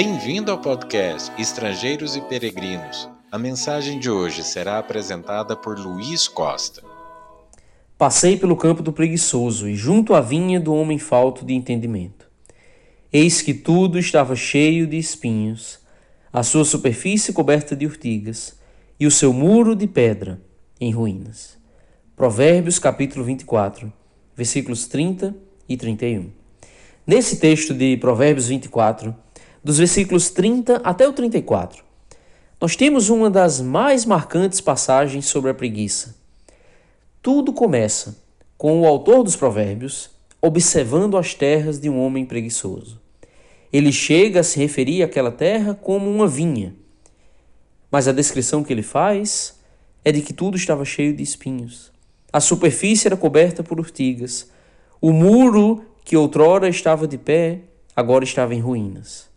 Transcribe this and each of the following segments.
Bem-vindo ao podcast Estrangeiros e Peregrinos. A mensagem de hoje será apresentada por Luiz Costa. Passei pelo campo do preguiçoso e junto à vinha do homem falto de entendimento. Eis que tudo estava cheio de espinhos, a sua superfície coberta de urtigas, e o seu muro de pedra em ruínas. Provérbios capítulo 24, versículos 30 e 31. Nesse texto de Provérbios 24, dos versículos 30 até o 34, nós temos uma das mais marcantes passagens sobre a preguiça. Tudo começa com o autor dos Provérbios observando as terras de um homem preguiçoso. Ele chega a se referir àquela terra como uma vinha, mas a descrição que ele faz é de que tudo estava cheio de espinhos. A superfície era coberta por urtigas. O muro que outrora estava de pé, agora estava em ruínas.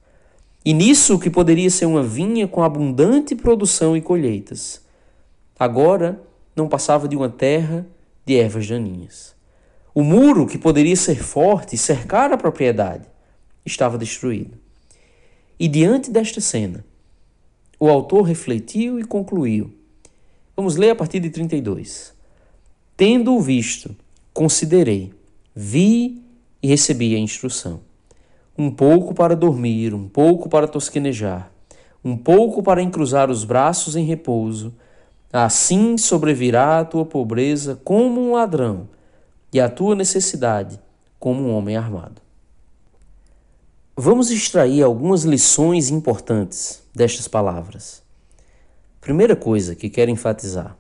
E nisso que poderia ser uma vinha com abundante produção e colheitas, agora não passava de uma terra de ervas daninhas. O muro, que poderia ser forte e cercar a propriedade, estava destruído. E diante desta cena, o autor refletiu e concluiu. Vamos ler a partir de 32. Tendo-o visto, considerei, vi e recebi a instrução. Um pouco para dormir, um pouco para tosquenejar, um pouco para encruzar os braços em repouso. Assim sobrevirá a tua pobreza como um ladrão e a tua necessidade como um homem armado. Vamos extrair algumas lições importantes destas palavras. Primeira coisa que quero enfatizar: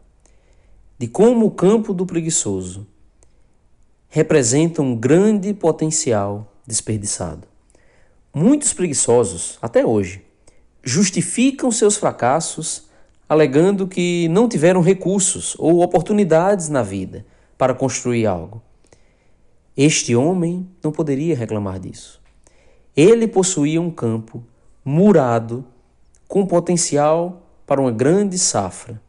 de como o campo do preguiçoso representa um grande potencial desperdiçado. Muitos preguiçosos, até hoje, justificam seus fracassos alegando que não tiveram recursos ou oportunidades na vida para construir algo. Este homem não poderia reclamar disso. Ele possuía um campo murado com potencial para uma grande safra.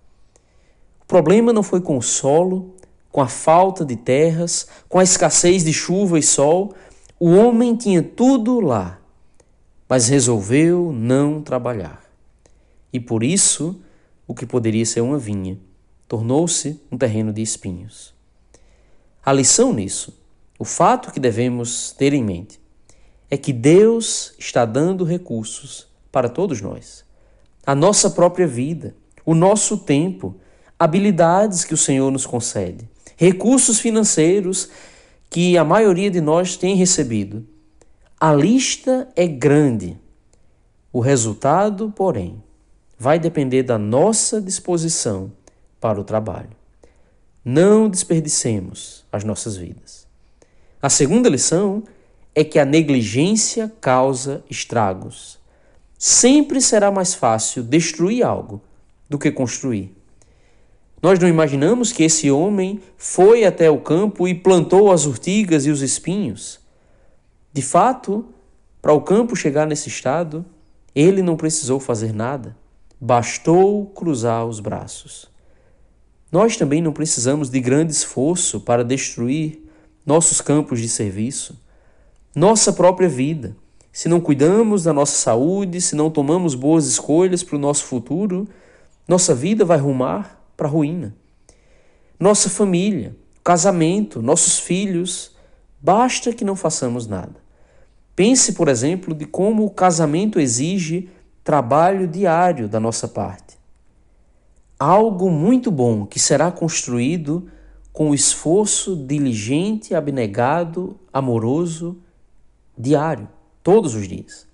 O problema não foi com o solo, com a falta de terras, com a escassez de chuva e sol. O homem tinha tudo lá, mas resolveu não trabalhar. E por isso, o que poderia ser uma vinha tornou-se um terreno de espinhos. A lição nisso, o fato que devemos ter em mente, é que Deus está dando recursos para todos nós. A nossa própria vida, o nosso tempo, habilidades que o Senhor nos concede, recursos financeiros que a maioria de nós tem recebido. A lista é grande. O resultado, porém, vai depender da nossa disposição para o trabalho. Não desperdicemos as nossas vidas. A segunda lição é que a negligência causa estragos. Sempre será mais fácil destruir algo do que construir. Nós não imaginamos que esse homem foi até o campo e plantou as urtigas e os espinhos. De fato, para o campo chegar nesse estado, ele não precisou fazer nada, bastou cruzar os braços. Nós também não precisamos de grande esforço para destruir nossos campos de serviço, nossa própria vida. Se não cuidamos da nossa saúde, se não tomamos boas escolhas para o nosso futuro, nossa vida vai rumar para a ruína. Nossa família, casamento, nossos filhos, basta que não façamos nada. Pense, por exemplo, de como o casamento exige trabalho diário da nossa parte algo muito bom que será construído com o esforço diligente, abnegado, amoroso, diário, todos os dias.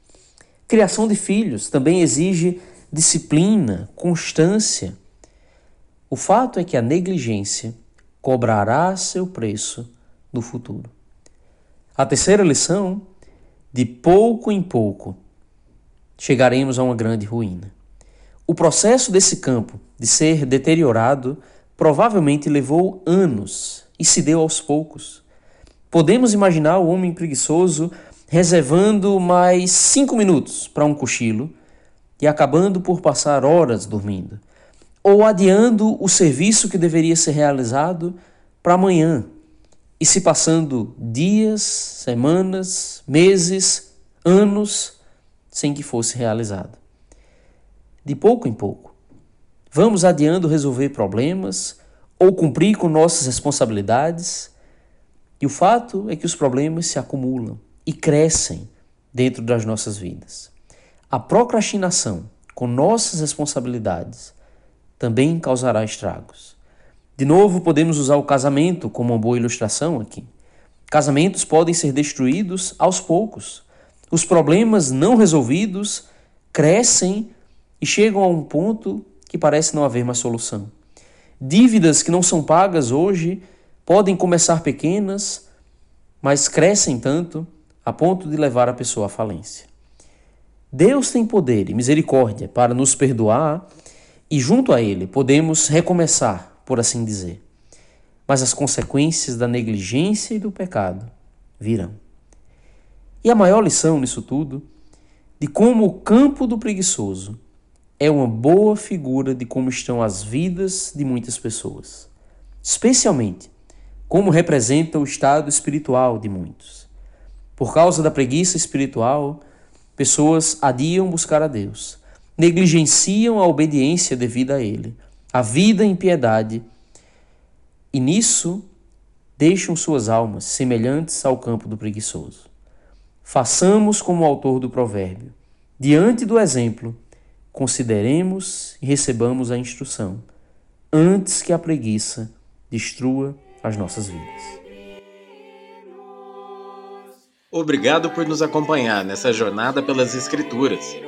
Criação de filhos também exige disciplina, constância. O fato é que a negligência cobrará seu preço no futuro. A terceira lição, de pouco em pouco, chegaremos a uma grande ruína. O processo desse campo de ser deteriorado provavelmente levou anos e se deu aos poucos. Podemos imaginar o homem preguiçoso reservando mais cinco minutos para um cochilo e acabando por passar horas dormindo, ou adiando o serviço que deveria ser realizado para amanhã e se passando dias, semanas, meses, anos sem que fosse realizada. De pouco em pouco, vamos adiando resolver problemas ou cumprir com nossas responsabilidades, e o fato é que os problemas se acumulam e crescem dentro das nossas vidas. A procrastinação com nossas responsabilidades também causará estragos. De novo, podemos usar o casamento como uma boa ilustração aqui. Casamentos podem ser destruídos aos poucos. Os problemas não resolvidos crescem e chegam a um ponto que parece não haver mais solução. Dívidas que não são pagas hoje podem começar pequenas, mas crescem tanto a ponto de levar a pessoa à falência. Deus tem poder e misericórdia para nos perdoar e, junto a Ele, podemos recomeçar por assim dizer. Mas as consequências da negligência e do pecado virão. E a maior lição nisso tudo, de como o campo do preguiçoso é uma boa figura de como estão as vidas de muitas pessoas, especialmente como representa o estado espiritual de muitos. Por causa da preguiça espiritual, pessoas adiam buscar a Deus, negligenciam a obediência devida a Ele a vida em piedade, e nisso deixam suas almas semelhantes ao campo do preguiçoso. Façamos como o autor do provérbio. Diante do exemplo, consideremos e recebamos a instrução, antes que a preguiça destrua as nossas vidas. Obrigado por nos acompanhar nessa jornada pelas Escrituras.